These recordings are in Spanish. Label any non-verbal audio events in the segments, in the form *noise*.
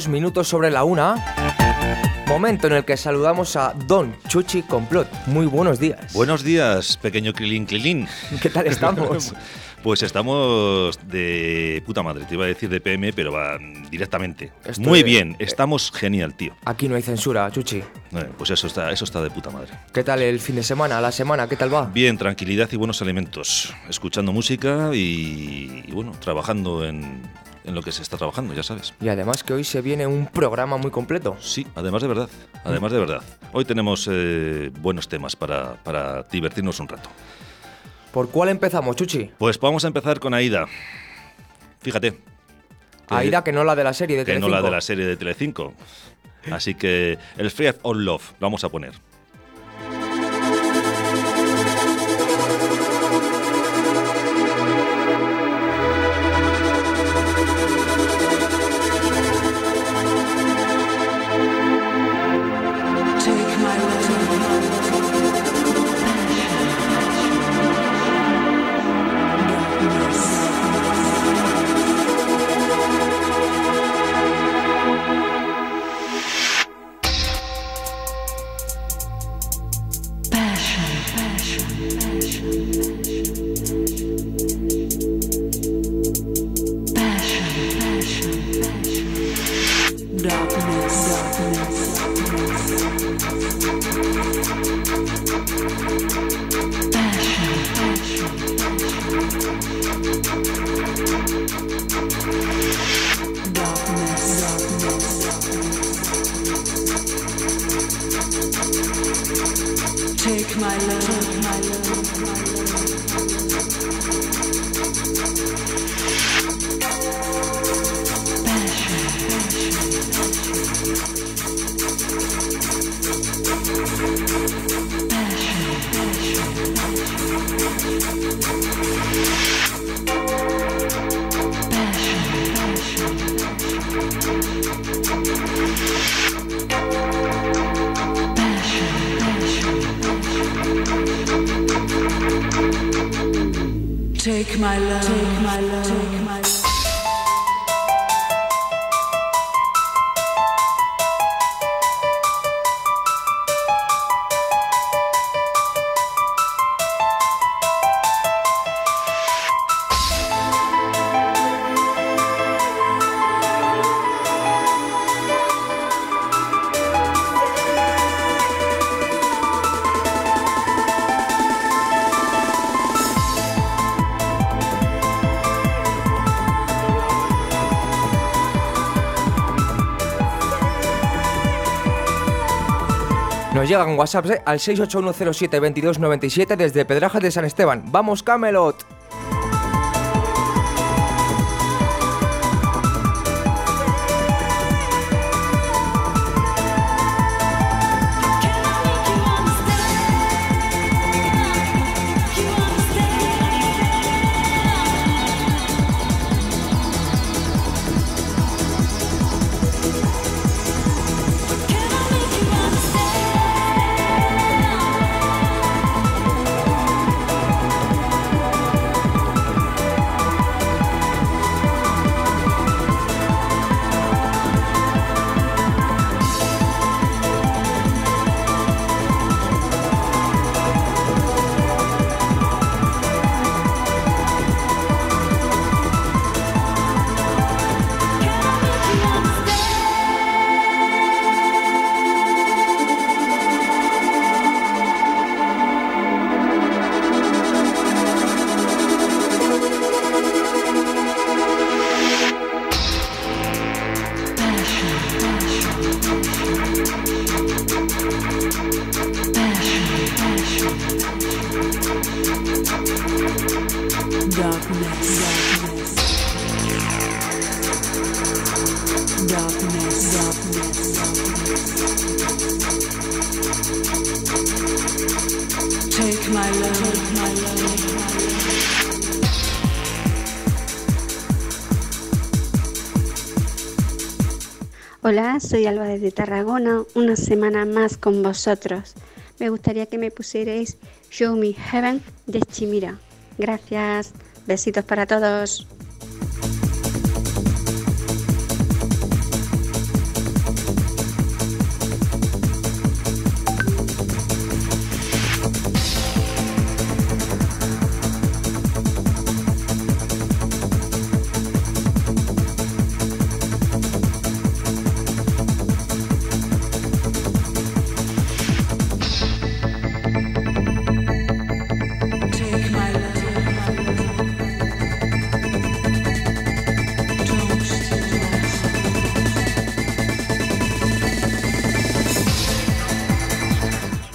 Dos minutos sobre la una. Momento en el que saludamos a Don Chuchi Complot. Muy buenos días. Buenos días, pequeño Krilin Krilin. ¿Qué tal estamos? *laughs* Pues estamos de puta madre, te iba a decir de PM, pero va directamente. Muy de- bien, estamos genial, tío. Aquí no hay censura, Chuchi. Eh, Pues eso está, eso está de puta madre. ¿Qué tal el fin de semana, la semana? ¿Qué tal va? Bien, tranquilidad y buenos alimentos. Escuchando música y, y bueno, trabajando en, en lo que se está trabajando, ya sabes. Y además que hoy se viene un programa muy completo. Sí, además de verdad, además de verdad. Hoy tenemos eh, buenos temas para, para divertirnos un rato. ¿Por cuál empezamos, Chuchi? Pues vamos a empezar con Aida. Fíjate. que- Aida, que no la de la serie de que no Telecinco. la de la serie de Telecinco. Así que el Fear of Love lo vamos a poner. Llegan WhatsApps ¿eh? al 681072297 desde Pedrajas de San Esteban. ¡Vamos, Camelot! Hola, soy Alba desde Tarragona, una semana más con vosotros. Me gustaría que me pusierais Show Me Heaven de Chimira. Gracias, besitos para todos.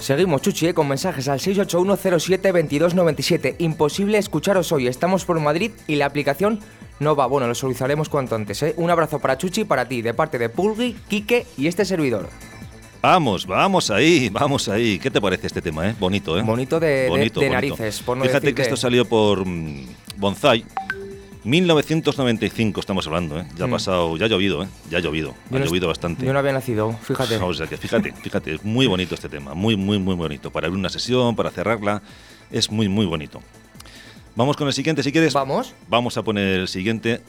Seguimos, Chuchi, eh, con mensajes al 681072297. Imposible escucharos hoy. Estamos por Madrid y la aplicación no va. Bueno, lo solucionaremos cuanto antes. ¿eh? Un abrazo para Chuchi y para ti, de parte de Pulgui, Quique y este servidor. Vamos, vamos ahí, vamos ahí. ¿Qué te parece este tema, eh? Bonito, ¿eh? Bonito de, de- de narices, por no Fíjate que esto salió por mm, Bonsai. 1995 estamos hablando, ¿eh? Ya ha pasado, ya ha llovido, ¿eh? Ya ha llovido, Yo ha no- llovido bastante. Yo no había nacido, fíjate. O sea que fíjate, fíjate, es muy bonito este tema, muy, muy, muy bonito. Para abrir una sesión, para cerrarla, es muy, muy bonito. Vamos con el siguiente, si quieres. Vamos. Vamos a poner el siguiente,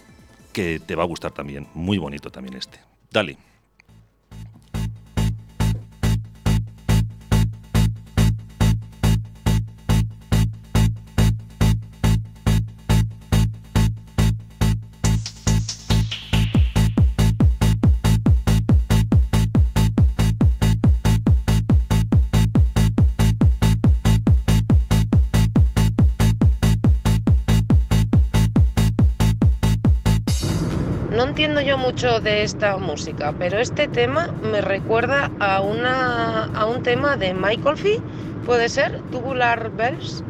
que te va a gustar también. Muy bonito también este. Dale. Entiendo yo mucho de esta música, pero este tema me recuerda a, una, a un tema de Michael Fee, ¿puede ser? Tubular Bells.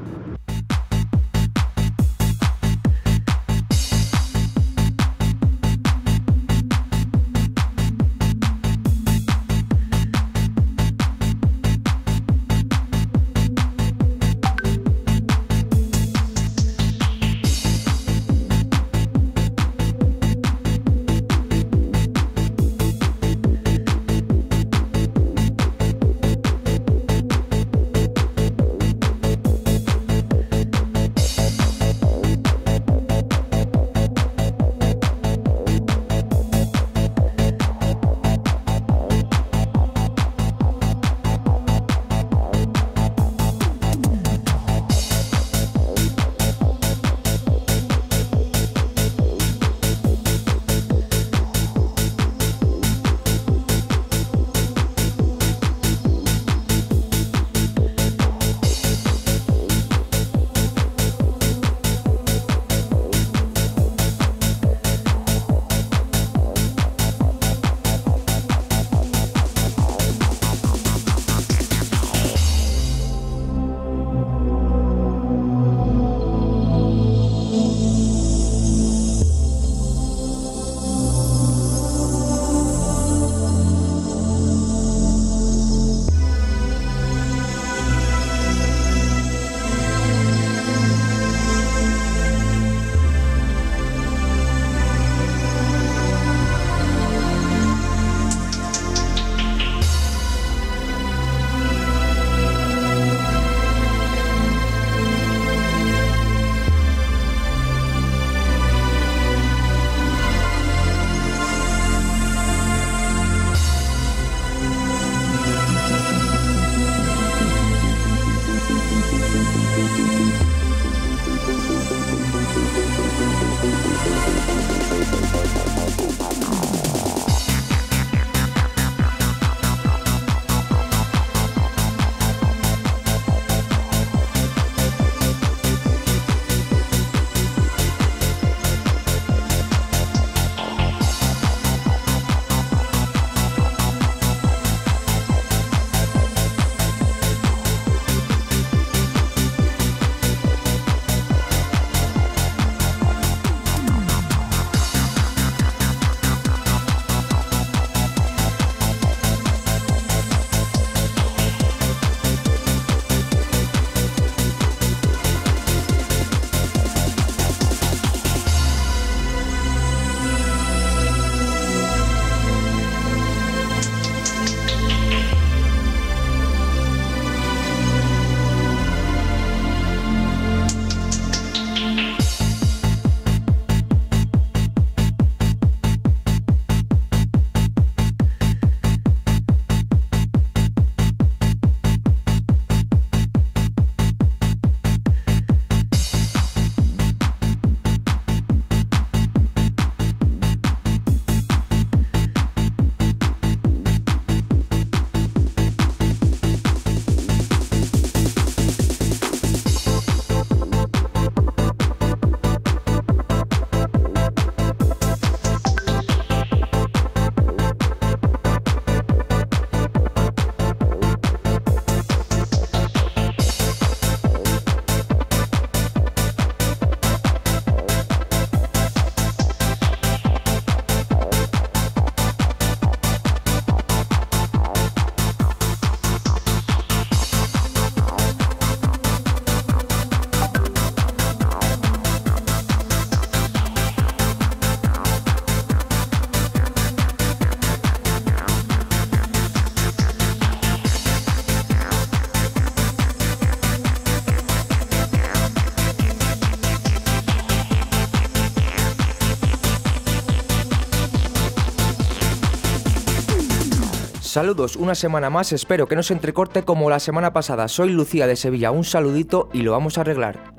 Saludos, una semana más, espero que no se entrecorte como la semana pasada. Soy Lucía de Sevilla, un saludito y lo vamos a arreglar.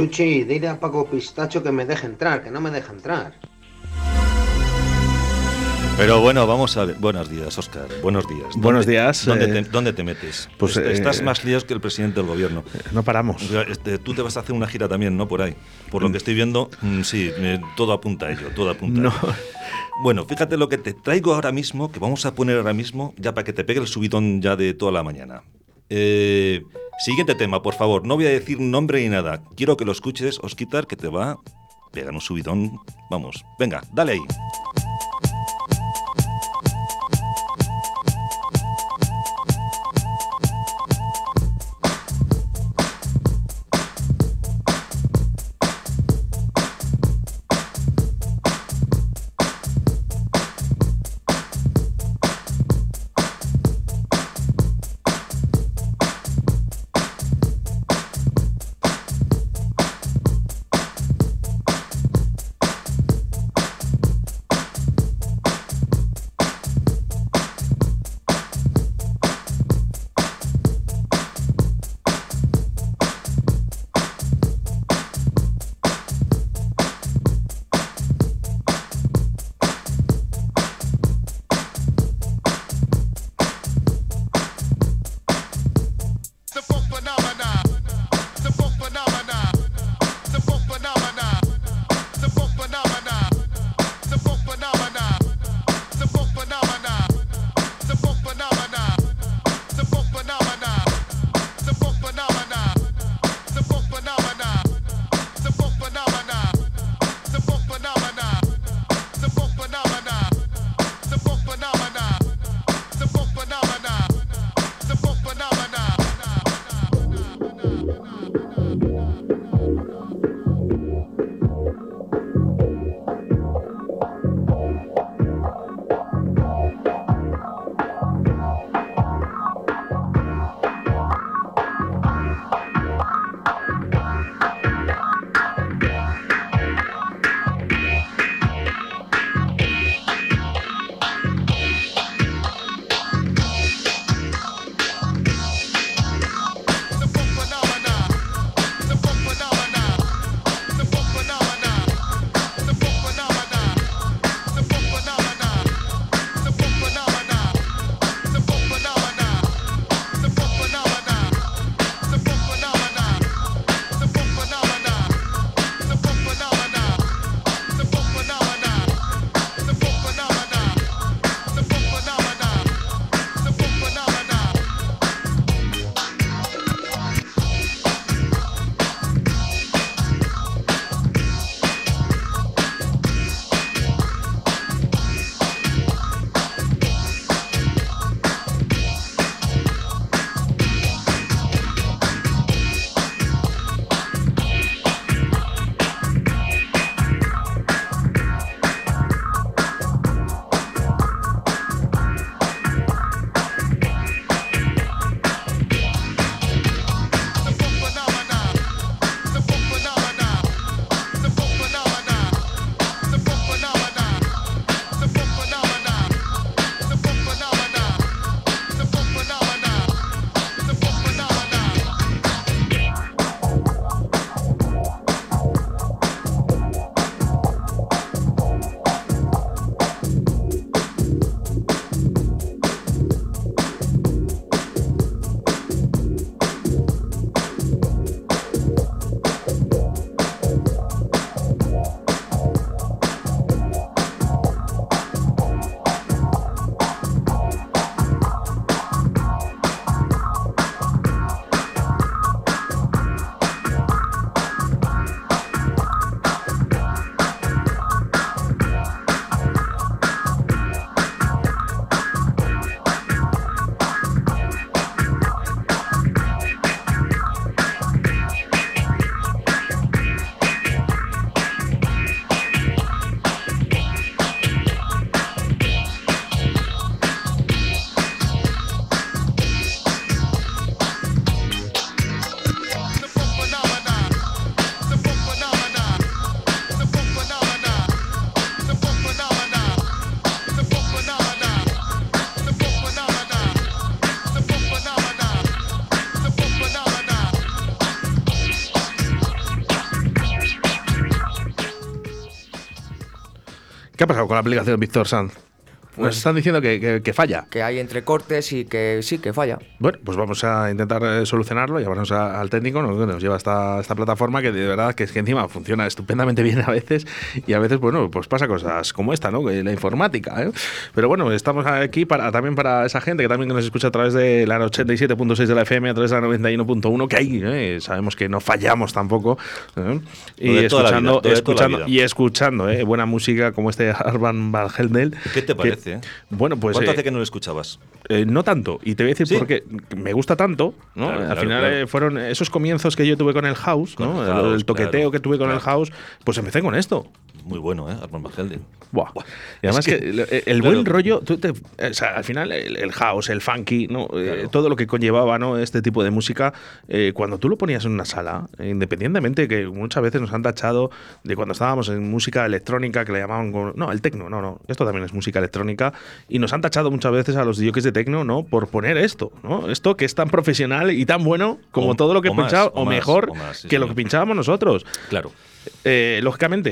Chuchi, dile a Paco Pistacho que me deje entrar, que no me deja entrar. Pero bueno, vamos a ver. Buenos días, Oscar. Buenos días. ¿Dónde- Buenos días, ¿Dónde, eh, te, dónde te metes? pues, Est- Estás eh, más líos que el presidente del gobierno. No paramos. Este, tú te vas a hacer una gira también, ¿no? Por ahí. Por lo que estoy viendo, mm, sí, eh, todo apunta a ello, todo apunta No. a ello. Bueno, fíjate lo que te traigo ahora mismo, que vamos a poner ahora mismo, ya para que te pegue el subidón ya de toda la mañana. Eh, siguiente tema, por favor. No voy a decir nombre ni nada. Quiero que lo escuches, Osquitar, que te va a pegar un subidón. Vamos, venga, dale ahí. ¿Qué ha pasado con la aplicación Víctor Sanz? Nos están diciendo que, que- que falla. Que hay entrecortes y que sí, que falla. Bueno, pues vamos a intentar eh, solucionarlo, llamarnos a- al técnico ¿no? que nos lleva esta, esta plataforma que de verdad que es que encima funciona estupendamente bien a veces y a veces, bueno, pues pasa cosas como esta, ¿no? La informática, ¿eh? Pero bueno, estamos aquí para también para esa gente que también nos escucha a través de la 87.6 de la FM, a través de la 91.1, que ahí ¿eh? sabemos que no fallamos tampoco. ¿eh? Y vida, escuchando, escuchando y escuchando ¿eh? buena música como este Arban Van Helden. ¿Qué te que- parece? eh? bueno, pues ¿Cuánto eh, hace que no lo escuchabas? eh, no tanto, y te voy a decir ¿Sí? por qué. Me gusta tanto, ¿no? Claro, Al claro, final claro. fueron esos comienzos que yo tuve con el house, Con ¿no? el El- house, el toqueteo que tuve con el house, pues empecé con esto. Muy bueno, ¿eh? Armand Van Helden. Buah. Y además Es que, que- el, el claro. buen rollo, tú te- o sea, al final el, el house, el funky, ¿no? Eh, Claro. todo lo que conllevaba ¿no? este tipo de música, eh, cuando tú lo ponías en una sala, eh, independientemente que muchas veces nos han tachado de cuando estábamos en música electrónica, que le llamaban, como- no, el tecno, no, no, esto también es música electrónica, y nos han tachado muchas veces a los DJs de tecno, ¿no? Por poner esto, ¿no? Esto que es tan profesional y tan bueno como O- todo lo que pinchaba, o o, mejor más, sí, que lo que pinchábamos nosotros. Claro. Eh, lógicamente,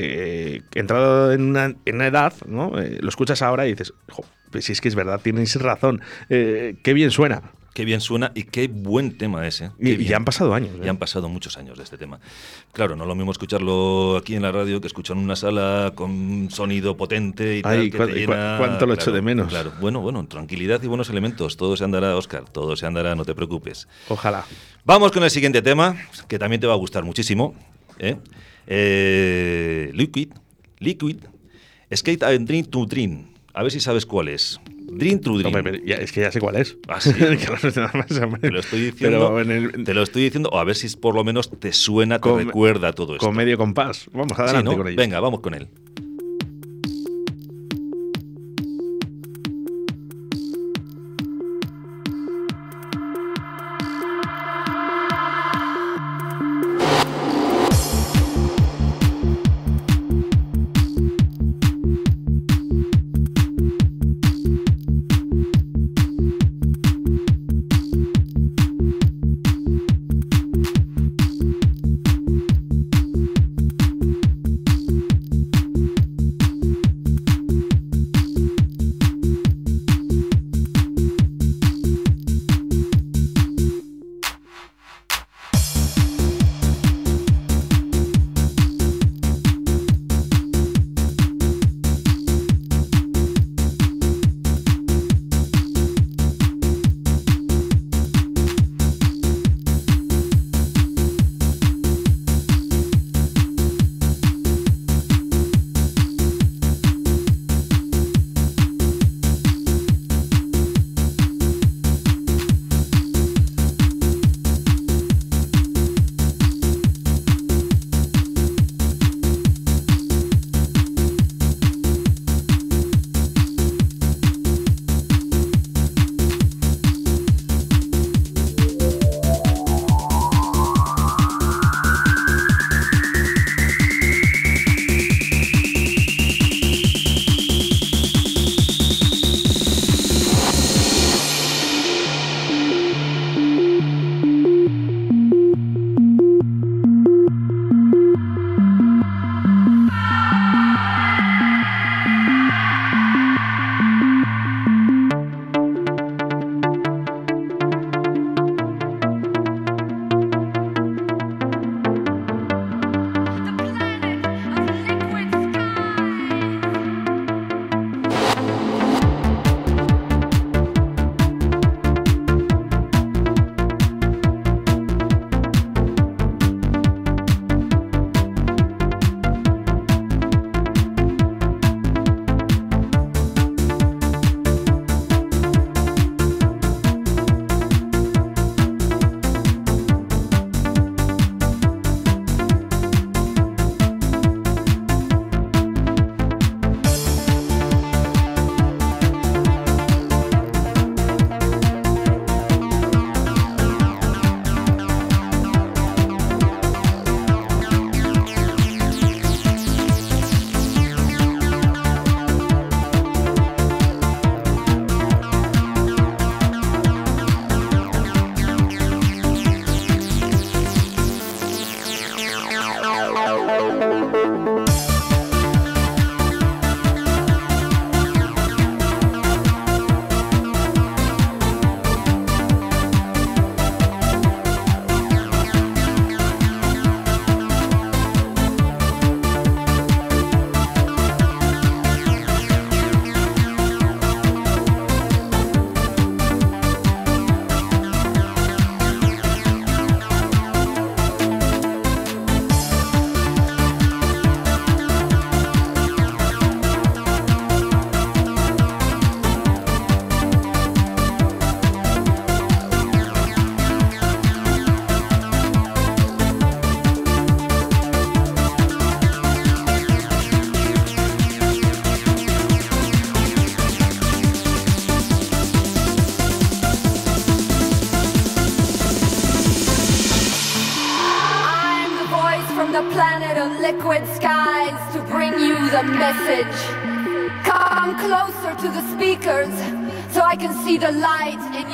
eh, entrado en una, en una edad, ¿no? Eh, lo escuchas ahora y dices, "Jo, pues si es que es verdad, tienes razón, eh, qué bien suena. Qué bien suena y qué buen tema ese. Y, y han pasado años. Ya han pasado muchos años de este tema. Claro, no es lo mismo escucharlo aquí en la radio que escucharlo en una sala con sonido potente y Ay, tal. que cu- te cu- llena- cuánto lo echo claro, de menos. Claro, bueno, bueno, tranquilidad y buenos elementos. Todo se andará, Oscar, todo se andará, no te preocupes. Ojalá. Vamos con el siguiente tema, que también te va a gustar muchísimo. ¿Eh? Eh, liquid, Liquid, Skate and Dream to Dream. A ver si sabes cuál es. Dream to Dream. Ya- es que ya sé cuál es. Ah, sí. *laughs* No. Te lo estoy diciendo. Pero en el- Te lo estoy diciendo, o a ver si por lo menos te suena, te Con- recuerda todo esto. con medio compás. Vamos, Sí, adelante ¿no? con ello. Venga, vamos con él.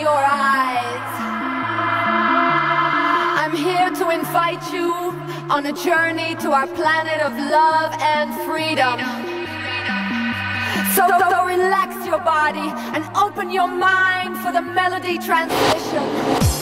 Your eyes. I'm here to invite you on a journey to our planet of love and freedom. So, so relax your body and open your mind for the melody transmission.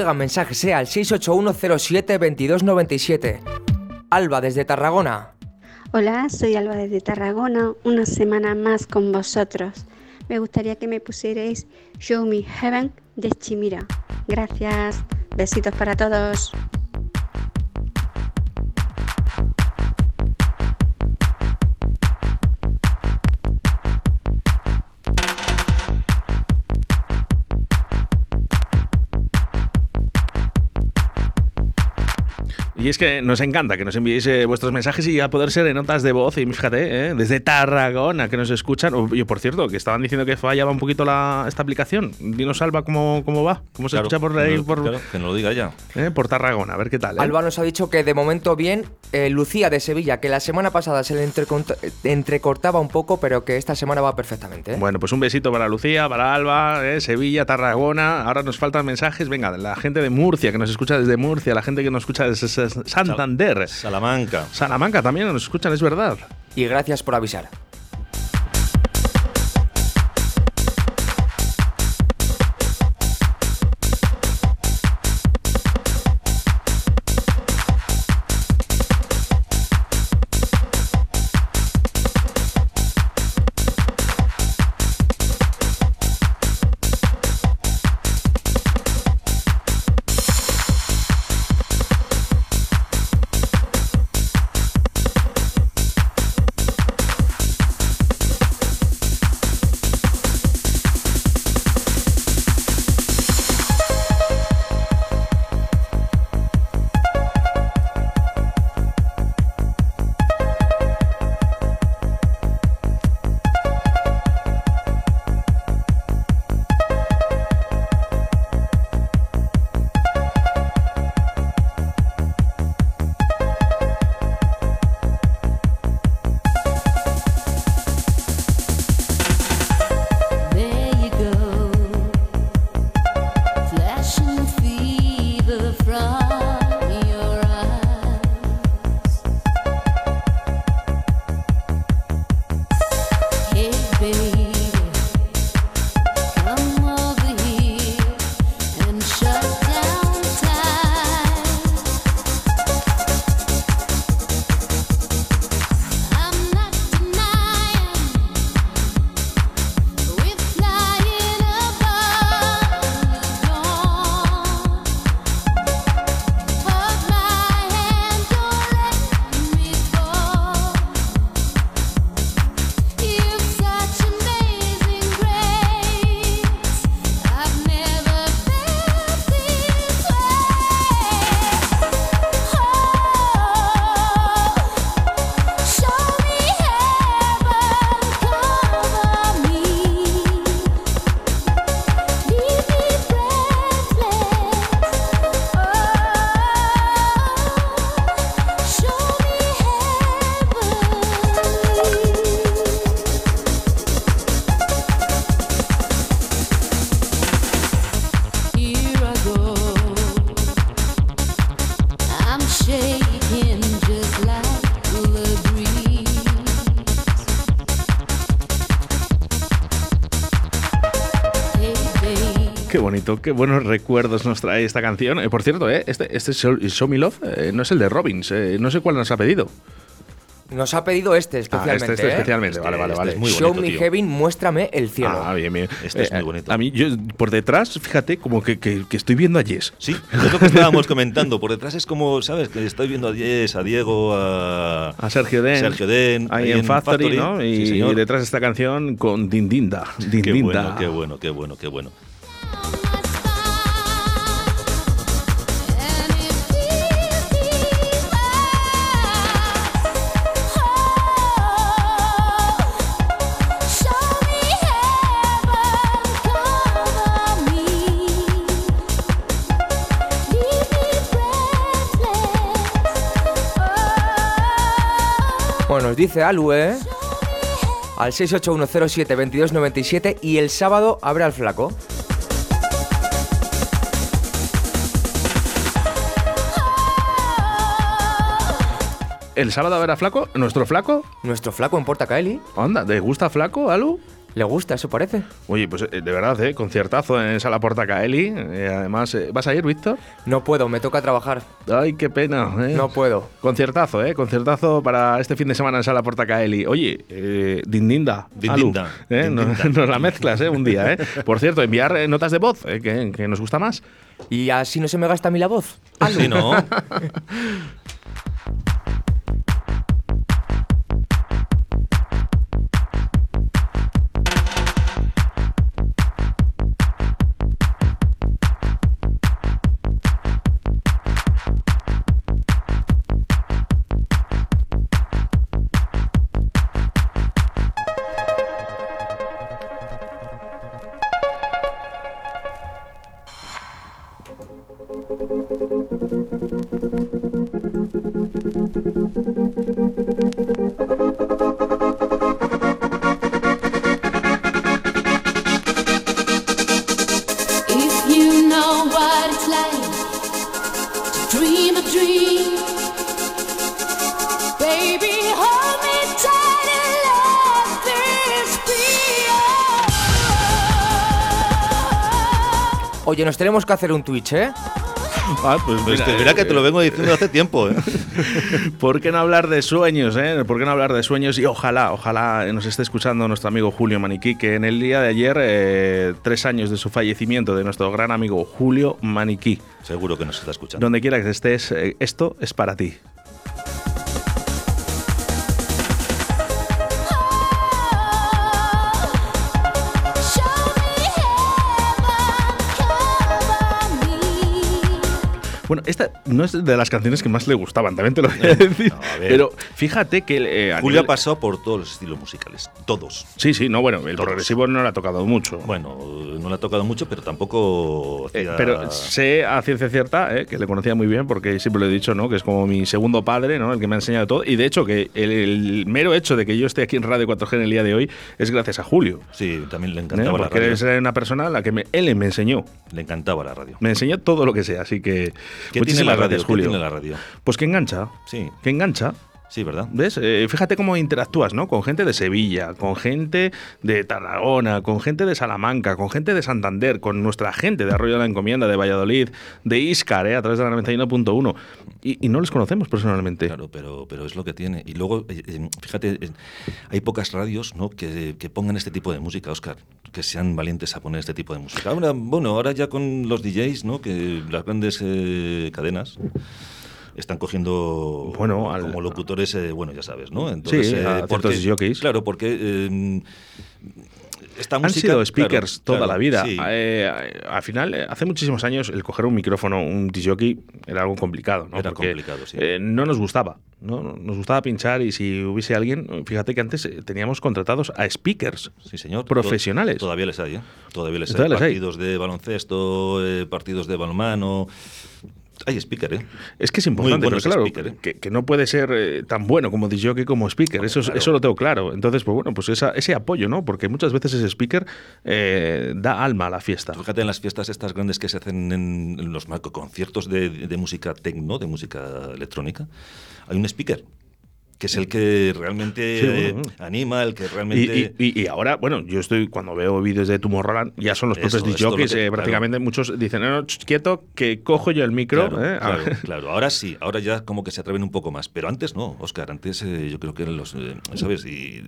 Nos llegan mensajes eh, al 681072297. Alba desde Tarragona. Hola, soy Alba desde Tarragona, una semana más con vosotros. Me gustaría que me pusierais Show Me Heaven de Chimira. Gracias, besitos para todos. Y es que nos encanta que nos enviéis eh, vuestros mensajes y a poder ser en notas de voz. Y fíjate, eh, desde Tarragona que nos escuchan. Oh, Yo, por cierto, que estaban diciendo que fallaba un poquito la, esta aplicación. Dinos, Alba, cómo, cómo va. ¿Cómo se Claro, escucha por que ahí? no- por, claro, que nos lo diga ya. eh, por Tarragona, a ver qué tal. eh. Alba nos ha dicho que de momento bien. Eh, Lucía de Sevilla, que la semana pasada se le entrecortaba un poco, pero que esta semana va perfectamente. ¿eh? Bueno, pues un besito para Lucía, para Alba, eh, Sevilla, Tarragona. Ahora nos faltan mensajes. Venga, la gente de Murcia, que nos escucha desde Murcia, la gente que nos escucha desde Santander. Salamanca. Salamanca también nos escuchan, es verdad. Y gracias por avisar. Qué buenos recuerdos nos trae esta canción. Eh, por cierto, eh, este, este Show, Show Me Love eh, no es el de Robbins, eh, no sé cuál nos ha pedido. Nos ha pedido este Ah, especialmente. este, este ¿eh? especialmente, Este- vale, vale, este vale. es muy Show bonito, me tío. heaven, muéstrame el cielo. Ah, bien, bien. Este es muy Eh, bonito. A mí, yo por detrás, fíjate, como que, que- que estoy viendo a Jess. Sí, es lo que *laughs* estábamos comentando. Por detrás es como, ¿sabes? Que estoy viendo a Diez, a Diego, a, A Sergio Den. Sergio Den, Ahí en Factory, ¿no? Y, Sí, señor. y detrás esta canción con Dindinda. Qué Dindinda. bueno, qué bueno, qué bueno, qué bueno. Dice Alu, ¿eh? Al 681072297 y el sábado abre al flaco. El sábado a Flaco, nuestro Flaco. Nuestro flaco en Porta Caeli. Anda, ¿te gusta Flaco, Alu? ¿Le gusta, eso parece? Oye, pues eh, de verdad, ¿eh? Conciertazo en Sala Porta Caeli. Eh, además, eh, ¿vas a ir, Víctor? No puedo, me toca trabajar. Ay, qué pena. ¿eh? No puedo. Conciertazo, ¿eh? Conciertazo para este fin de semana en Sala Porta Caeli. Oye, eh, Dindinda. Dindinda, Alu, ¿eh? *laughs* Nos, la mezclas, ¿eh? Un día, ¿eh? Por cierto, enviar eh, notas de voz, ¿eh? que, que nos gusta más. Y así no se me gasta a mí la voz. Sí, ¿no? *laughs* Oye, nos tenemos que hacer un Twitch, ¿eh? Ah, pues mira, que mira que te lo vengo diciendo hace tiempo, ¿eh? *laughs* ¿Por qué no hablar de sueños, eh? ¿Por qué no hablar de sueños? Y ojalá, ojalá nos esté escuchando nuestro amigo Julio Maniquí, que en el día de ayer, eh, tres años de su fallecimiento, de nuestro gran amigo Julio Maniquí. Seguro que nos está escuchando. Donde quiera que estés, eh, esto es para ti. Bueno, esta no es de las canciones que más le gustaban, también te lo voy a decir. no, a ver. Pero fíjate que eh, a Julio nivel- ha pasado por todos los estilos musicales, todos. Sí, sí, no, bueno, el Todos. progresivo no le ha tocado mucho. Bueno, no le ha tocado mucho, pero tampoco. Eh, pero sé a ciencia cierta eh, que le conocía muy bien porque siempre lo he dicho, ¿no? Que es como mi segundo padre, ¿no? El que me ha enseñado todo. Y de hecho, que el, el mero hecho de que yo esté aquí en Radio 4G en el día de hoy es gracias a Julio. Sí, también le ¿eh? encantaba la Porque radio. es una persona a la que me- él me enseñó. Le encantaba la radio. Me enseñó todo lo que sea. Así que. ¿Qué tiene la radio? gracias, ¿Qué Julio. tiene la radio? Pues que engancha. Sí, Que engancha. Sí, ¿verdad? ¿Ves? Eh, fíjate cómo interactúas, ¿no? Con gente de Sevilla, con gente de Tarragona, con gente de Salamanca, con gente de Santander, con nuestra gente de Arroyo de la Encomienda, de Valladolid, de Íscar, ¿eh? a través de la 91.1. Y, y no les conocemos personalmente. Claro, pero, pero es lo que tiene. Y luego, eh, eh, fíjate, eh, hay pocas radios ¿no? que, que pongan este tipo de música, Oscar, que sean valientes a poner este tipo de música. Ahora, bueno, ahora ya con los DJs, ¿no? que las grandes eh, cadenas están cogiendo Bueno, al- como locutores, eh, bueno, ya sabes, ¿no? Sí, a ciertos jockeys. Claro, porque eh, esta Han música... sido speakers claro, toda claro, la vida. sí. Eh, al final, eh, hace muchísimos años, el coger un micrófono, un disjockey, era algo complicado. ¿no? Era Porque, complicado, sí. eh, no nos gustaba. ¿no? Nos gustaba pinchar y si hubiese alguien, fíjate que antes eh, teníamos contratados a speakers. Sí, señor. Profesionales. To- Todavía les hay, ¿eh? Todavía les hay. Partidos de baloncesto, eh, partidos de balonmano. Hay speaker, ¿eh? Es que es importante, bueno pero claro, speaker, ¿eh? que, que no puede ser eh, tan bueno como disjockey como speaker, eso, claro. eso lo tengo claro. Entonces, pues bueno, pues esa- ese apoyo, ¿no? Porque muchas veces ese speaker eh, da alma a la fiesta. Fíjate en las fiestas estas grandes que se hacen en, los conciertos de, de música tecno, de música electrónica, hay un speaker. Que es el que realmente Sí, bueno, eh, bueno. anima, el que realmente... y- y- y ahora, bueno, yo estoy, cuando veo vídeos de Tomorrowland, ya son los Eso, propios DJs, que- eh, prácticamente muchos dicen, no, no, ch, quieto, que cojo yo el micro. Claro, eh, claro, *laughs* ahora sí, ahora ya como que se atreven un poco más, pero antes no, Oscar, antes eh, yo creo que eran los, ¿sabes? Y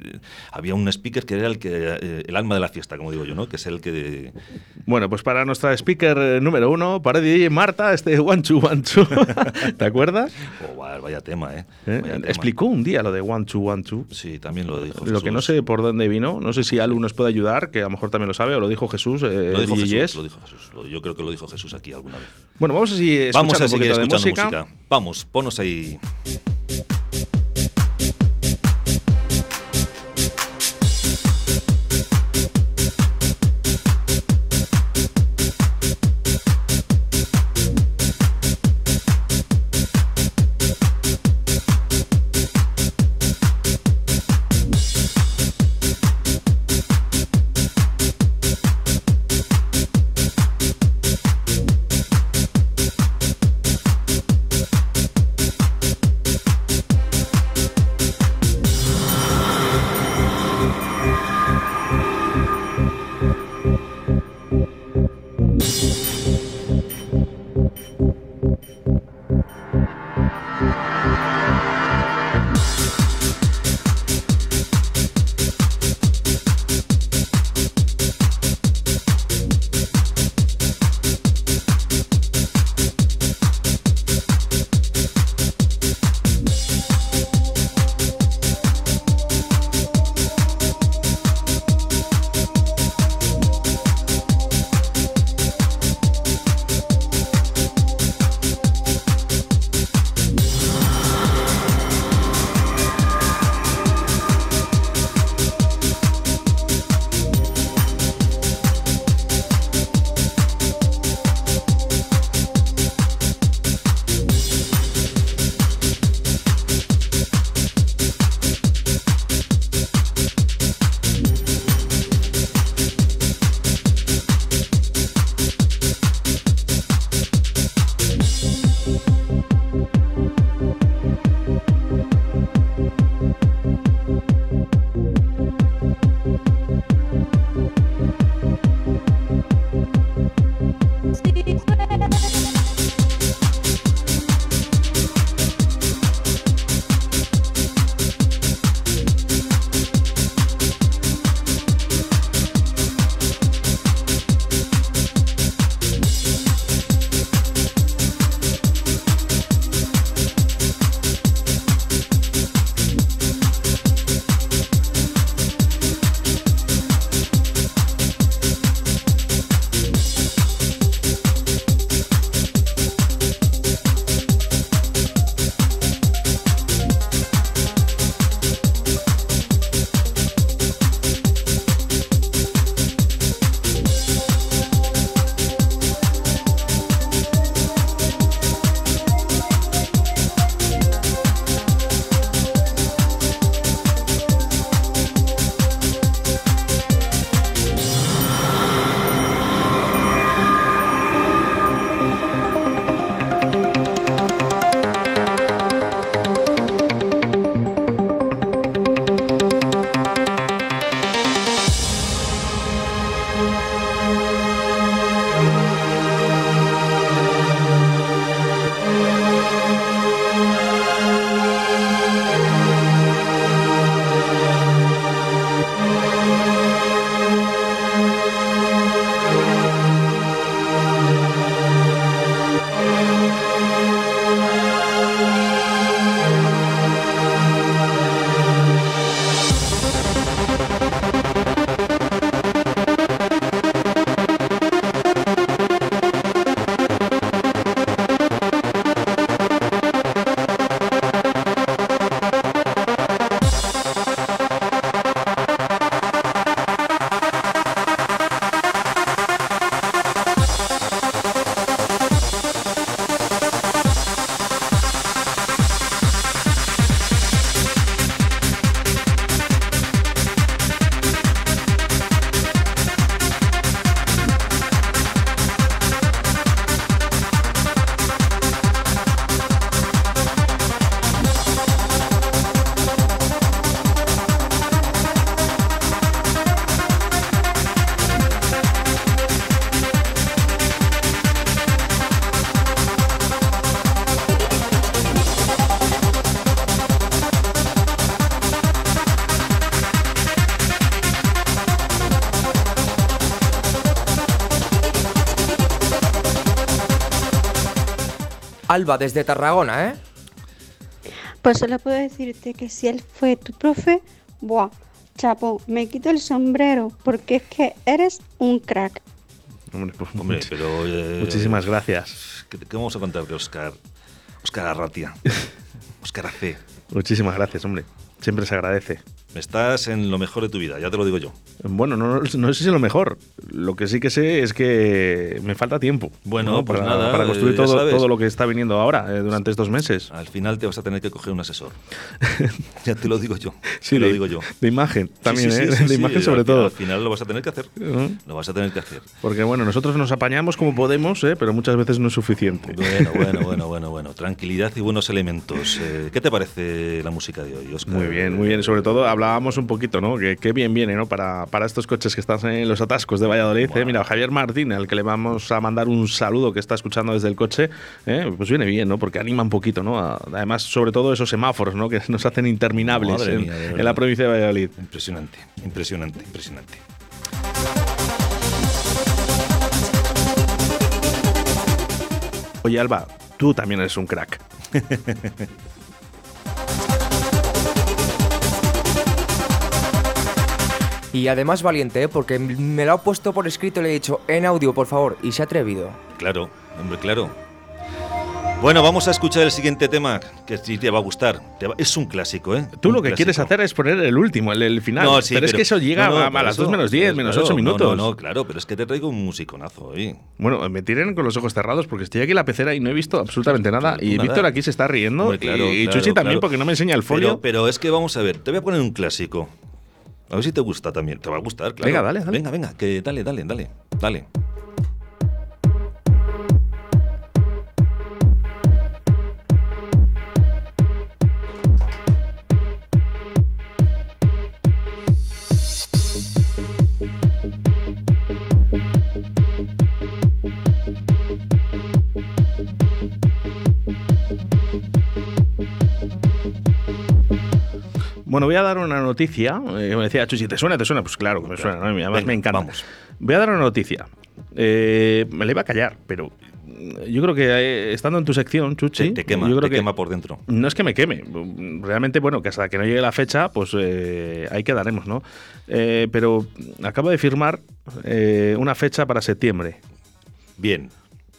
había un speaker que era el que el alma de la fiesta, como digo yo, ¿no? Que es el que Bueno, pues para nuestra speaker número uno, para DJ Marta, este One Two, *laughs* ¿te acuerdas? oh, vaya, vaya tema, ¿eh? ¿Eh? Vaya tema. Explicó un día lo de One Two One Two. Sí, también lo dijo. Lo que no Jesús. sé por dónde vino, no sé si Alu nos puede ayudar, que a lo mejor también lo sabe, o lo dijo Jesús, eh, Lo dijo Jesús, Yes. lo dijo Jesús. Yo creo que lo dijo Jesús aquí alguna vez. Bueno, vamos a seguir Vamos escuchando a seguir un escuchando música. música. Vamos, ponos ahí. Alba desde Tarragona, ¿eh? Pues solo puedo decirte que si él fue tu profe, buah, chapo, me quito el sombrero porque es que eres un crack. Hombre, pues, Hombre, much- pero... eh, muchísimas gracias. ¿Qué, qué vamos a contar de Oscar? Oscar Arratia. *laughs* Oscar AC. Muchísimas gracias, hombre. Siempre se agradece. Estás en lo mejor de tu vida, ya te lo digo yo. Bueno, no, no sé si es lo mejor. Lo que sí que sé es que me falta tiempo. Bueno, ¿no? pues para, nada, para construir eh, todo, todo lo que está viniendo ahora eh, durante estos meses. Al final te vas a tener que coger un asesor. *laughs* ya te lo digo yo. Sí, te lo de, digo yo. de imagen, también, sí, sí, ¿eh? de imagen sobre todo. Al final lo vas a tener que hacer. Lo vas a tener que hacer. Porque bueno, nosotros nos apañamos como podemos, ¿eh? pero muchas veces no es suficiente. Bueno, *laughs* bueno, bueno, bueno, bueno. Tranquilidad y buenos elementos. ¿Qué te parece la música de hoy, Oscar? Muy bien, muy bien. Sobre todo hablábamos un poquito, ¿no? Que, que bien viene, ¿no? Para, para estos coches que están en los atascos de Valladolid. ¿eh? Mira, Javier Martín, al que le vamos a mandar un saludo que está escuchando desde el coche, ¿eh? pues viene bien, ¿no? Porque anima un poquito, ¿no? A- además, sobre todo esos semáforos, ¿no? Que *laughs* nos hacen interminables en, mía, en la provincia de Valladolid. Impresionante, impresionante, impresionante. Oye, Alba, tú también eres un crack. *laughs* Y además valiente, ¿eh? Porque me lo ha puesto por escrito y le he dicho en audio, por favor, y se ha atrevido. Claro, hombre, claro. Bueno, vamos a escuchar el siguiente tema, que sí te va a gustar. Va- Es un clásico, ¿eh? Tú Un lo que quieres clásico. hacer es poner el último, el, el final. No, sí, pero, es que eso llega no, no, a, a las eso, 2 menos 10, claro, menos claro, 8 no, minutos. No, no, claro, pero es que te traigo un musiconazo hoy. Bueno, me tienen con los ojos cerrados porque estoy aquí en la pecera y no he visto absolutamente nada. Tú Y nada. Víctor aquí se está riendo. Hombre, claro, y y claro, Chuchi también claro. porque no me enseña el folio. Pero, pero es que vamos a ver, te voy a poner un clásico. A ver si te gusta también. Te va a gustar, claro. Venga, dale, dale. Venga, venga, que dale, dale, dale, dale. Bueno, voy a dar una noticia. Eh, me decía Chuchi, ¿te suena? ¿Te suena? Pues claro que me suena. ¿no? Además Venga, me encanta. vamos. Voy a dar una noticia. Eh, me la iba a callar, pero mm, yo creo que eh, estando en tu sección, Chuchi, Te, te quema, yo creo te que quema por dentro. No es que me queme. Realmente, bueno, que hasta que no llegue la fecha, pues eh, ahí quedaremos, ¿no? Eh, pero acabo de firmar una fecha para septiembre, Bien,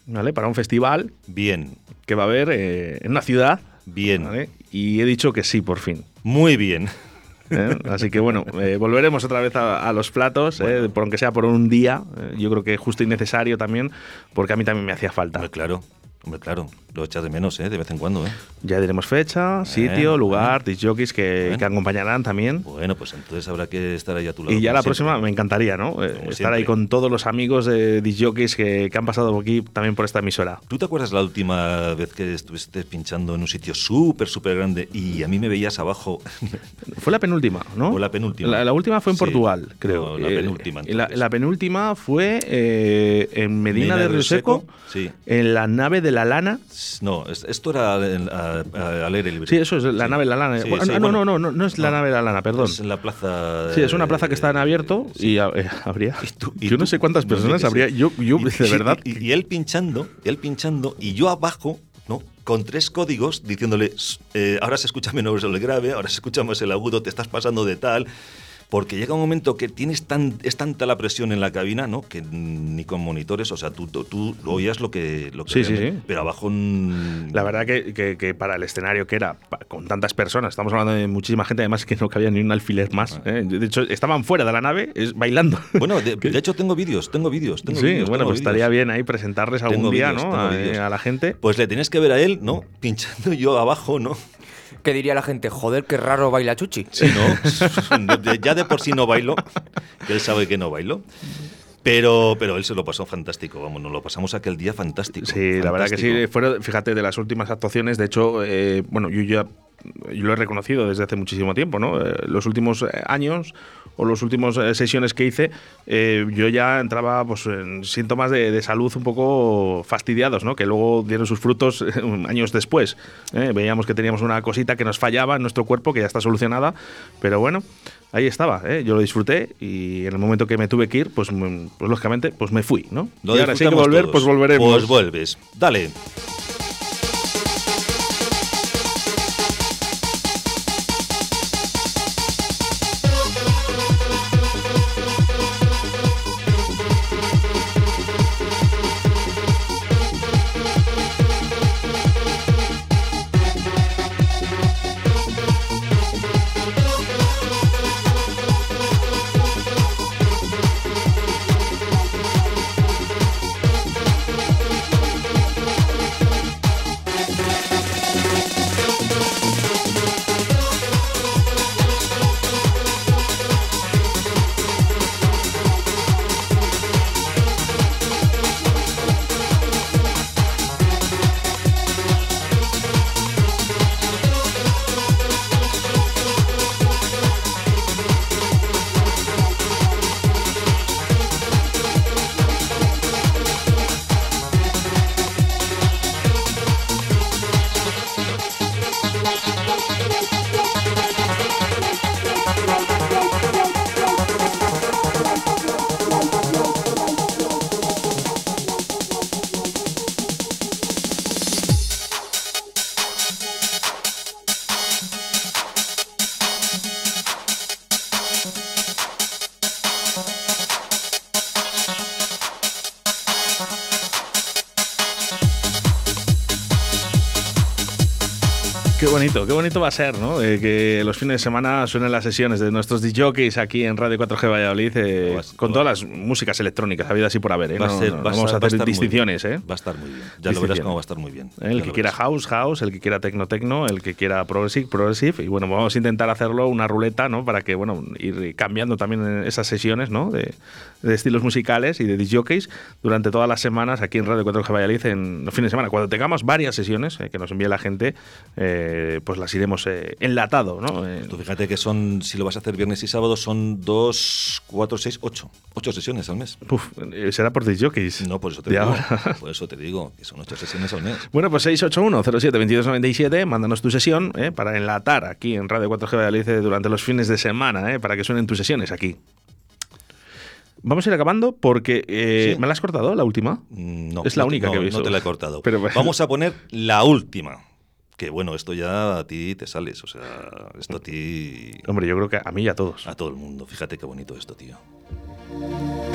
¿vale? Para un festival bien, que va a haber en una ciudad, bien. ¿vale? Y he dicho que sí, por fin. Muy bien. ¿eh? Así que bueno, eh, volveremos otra vez a, a los platos, ¿eh? por aunque sea por un día. eh, yo creo que justo y necesario también, porque a mí también me hacía falta. Claro, hombre, claro. Lo echas de menos, ¿eh? De vez en cuando, ¿eh? Ya diremos fecha, sitio, Bueno, lugar, jockeys que, Bueno. que acompañarán también. Bueno, pues entonces habrá que estar ahí a tu lado. Y ya la siempre. próxima me encantaría, ¿no? Eh, Como estar ahí con todos los amigos de disc jockeys que, que han pasado por aquí también por esta emisora. ¿Tú te acuerdas la última vez que estuviste pinchando en un sitio súper, súper grande y a mí me veías abajo? *laughs* Fue la penúltima, ¿no? O la penúltima. La, la última fue en Sí. Portugal, creo. No, la penúltima, la, penúltima fue eh, en Medina, de Río Seco, Sí. en la nave de la lana. No, es- esto era al, aire libre. Sí, eso es la nave de la lana. Sí, Bueno, sí, no, bueno. no, no, no, no es la nave de la lana, perdón. Es en la plaza. Sí, es una plaza que está en abierto y eh, habría. *laughs* y yo no sé cuántas personas habría. Yo, yo Y- de *laughs* verdad. Y, él pinchando, y él pinchando, y yo abajo, ¿no? Con tres códigos diciéndole, "S- eh, ahora se escucha menos el grave, ahora se escucha más el agudo, te estás pasando de tal. Porque llega un momento que tienes tan, es tanta la presión en la cabina, ¿no? Que ni con monitores, o sea, tú, tú, tú oías lo que. Lo que Sí, sí, sí. Pero abajo. La verdad que, que- que para el escenario que era, con tantas personas, estamos hablando de muchísima gente, además que no cabía ni un alfiler más. ¿eh? De hecho, estaban fuera de la nave es, bailando. Bueno, de, *laughs* de hecho tengo vídeos, tengo vídeos. tengo sí, vídeos, bueno, tengo pues vídeos. estaría bien ahí presentarles algún Tengo día, vídeos, ¿no? A, vídeos. a la gente. Pues le tienes que ver a él, ¿no? *laughs* Pinchando yo abajo, ¿no? ¿Qué diría la gente? Joder, qué raro baila Chuchi. Sí, ¿no? *laughs* Ya de por sí no bailo, que él sabe que no bailo. Pero, pero él se lo pasó fantástico, vamos, nos lo pasamos aquel día fantástico. Sí, la verdad que sí. fantástico. Fueron, fíjate, de las últimas actuaciones, de hecho, eh, bueno, yo ya yo lo he reconocido desde hace muchísimo tiempo, ¿no? Eh, los últimos eh, años o los últimos eh, sesiones que hice, eh, yo ya entraba pues, en síntomas de, de salud un poco fastidiados, ¿no? Que luego dieron sus frutos eh, *laughs* años después. ¿eh? Veíamos que teníamos una cosita que nos fallaba en nuestro cuerpo, que ya está solucionada, pero bueno, ahí estaba, ¿eh? yo lo disfruté y en el momento que me tuve que ir, pues, mm, pues lógicamente, pues me fui, ¿no? Lo y ahora sí que volver, todos. pues volveremos. Pues vuelves. Dale. Qué bonito va a ser, ¿no? Eh, que los fines de semana suenen las sesiones de nuestros DJs aquí en Radio 4G Valladolid eh, Vas- con todas las músicas electrónicas, habido así por haber, ¿eh? Va No- ser- no va vamos a hacer distinciones. ¿eh? Va a estar muy bien. Ya lo verás cómo va a estar muy bien. ¿eh? El Ya que quiera house, house, el que quiera techno, techno, el que quiera progressive, progressive. Y bueno, vamos a intentar hacerlo una ruleta, ¿no? Para que, bueno, ir cambiando también esas sesiones, ¿no? De, de estilos musicales y de disjockeys durante todas las semanas aquí en Radio 4G Valladolid en los fines de semana. Cuando tengamos varias sesiones eh, que nos envíe la gente, eh, pues las iremos eh, enlatado, ¿no? Tú fíjate que son, si lo vas a hacer viernes y sábado, son dos, cuatro, seis, ocho. Ocho sesiones al mes. puf, eh, será por disjockeys. No, por eso te de digo. ahora. *laughs* Por eso te digo, que son ocho sesiones al mes. Bueno, pues 681-07-2297, mándanos tu sesión eh, para enlatar aquí en Radio 4G Valladolid durante los fines de semana, eh, para que suenen tus sesiones aquí. Vamos a ir acabando porque eh, Sí. ¿me la has cortado la última? Mm, No, Es la no única no, que he visto. No te la he cortado. Pero- Vamos a poner la última. Que bueno, esto ya a ti te sales. O sea, esto a ti. Hombre, yo creo que a mí y a todos. A todo el mundo. Fíjate qué bonito esto, tío. ¿Te gusta?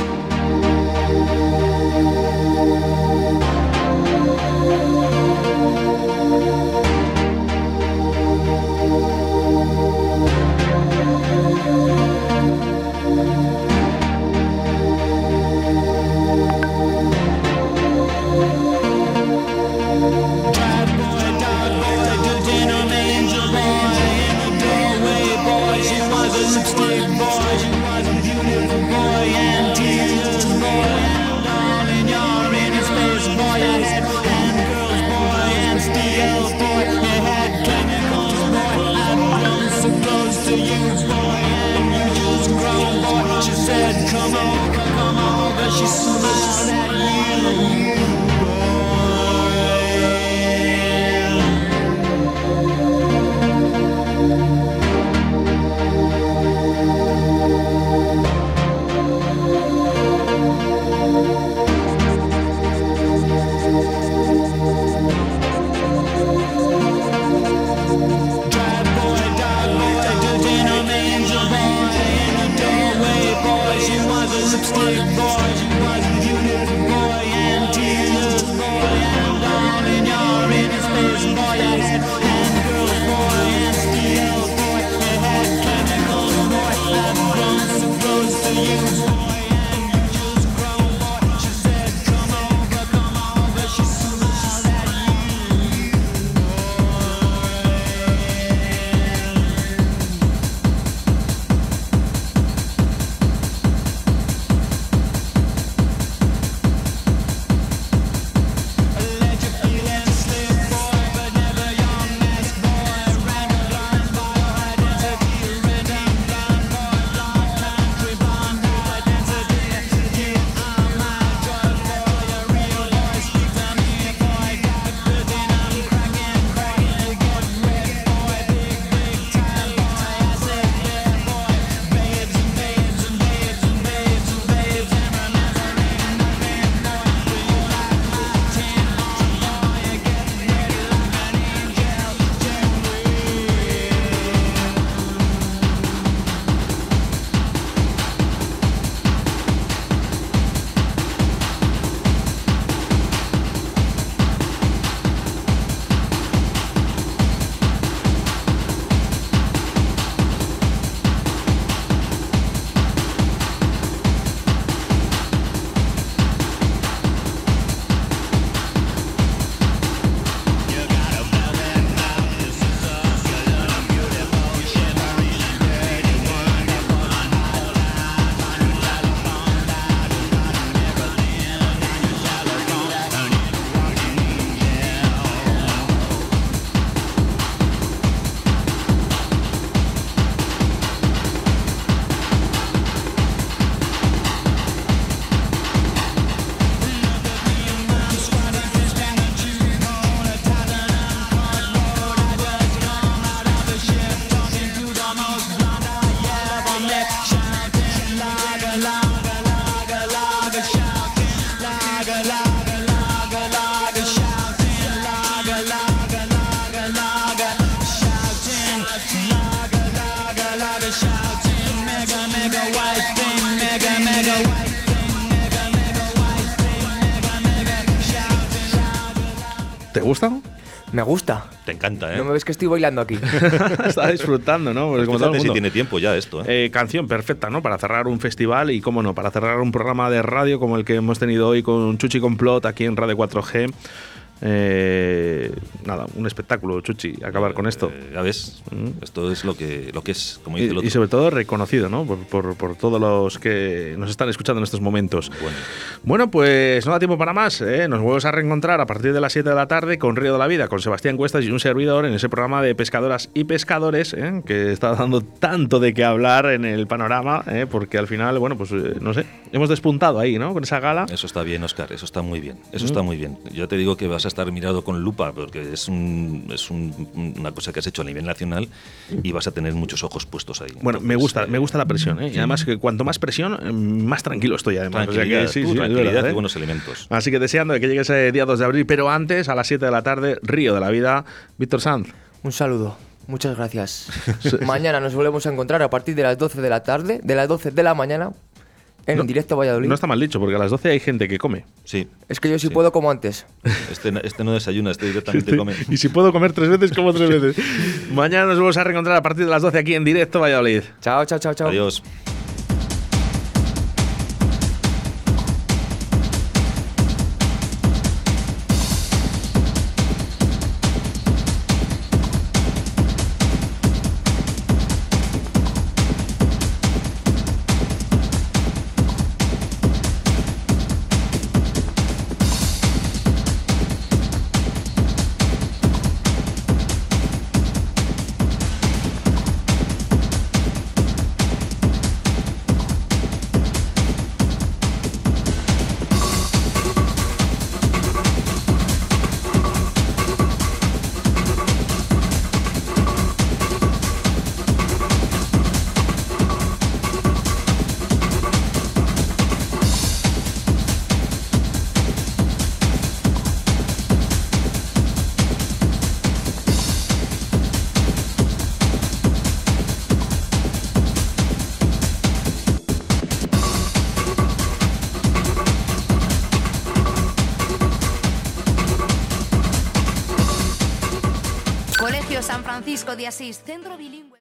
Gusta. Te encanta, ¿eh? No me ves que estoy bailando aquí. *laughs* Está disfrutando, ¿no? Pues como todo el Fíjate si mundo. tiene tiempo ya esto, ¿eh? Eh, canción perfecta, ¿no? Para cerrar un festival y, cómo no, para cerrar un programa de radio como el que hemos tenido hoy con Chuchi Complot aquí en Radio 4G. Eh, nada, un espectáculo, Chuchi, acabar con esto. Eh, ya ves, Mm. esto es lo que, lo que es, como Y, dice el y otro. sobre todo reconocido, ¿no? Por, por- por todos los que nos están escuchando en estos momentos. Bueno, Bueno, pues no da tiempo para más. ¿eh? Nos vuelves a reencontrar a partir de las 7 de la tarde con Río de la Vida, con Sebastián Cuestas y un servidor en ese programa de pescadoras y pescadores, ¿eh? que está dando tanto de qué hablar en el panorama, porque al final, bueno, pues no sé, hemos despuntado ahí, ¿no? Con esa gala. eso está bien, Oscar, eso está muy bien. Eso Mm. está muy bien. Yo te digo que vas a estar mirado con lupa, porque es, un- es un- una cosa que has hecho a nivel nacional y vas a tener muchos ojos puestos ahí. Bueno, me Entonces, gusta, eh, me gusta la presión, ¿eh? Y además que cuanto más presión, más tranquilo estoy además. O sea que Tranquilidad, sí, tú, sí, tranquilidad verdad, y ¿eh? buenos elementos. Así que deseando que llegue ese día 2 de abril, pero antes, a las 7 de la tarde, Río de la Vida, Víctor Sanz. Un saludo. Muchas gracias. *laughs* Mañana nos volvemos a encontrar a partir de las 12 de la tarde, de las 12 de la mañana, en No- directo a Valladolid. No está mal dicho, porque a las 12 hay gente que come. Sí. Es que yo sí, Sí. puedo como antes. *laughs* Este, este no desayuna, este directamente Este- come. *laughs* Y si puedo comer tres veces, como tres veces. *laughs* Mañana nos vamos a reencontrar a partir de las 12 aquí en directo Valladolid. Chao, chao, chao, chao. Adiós.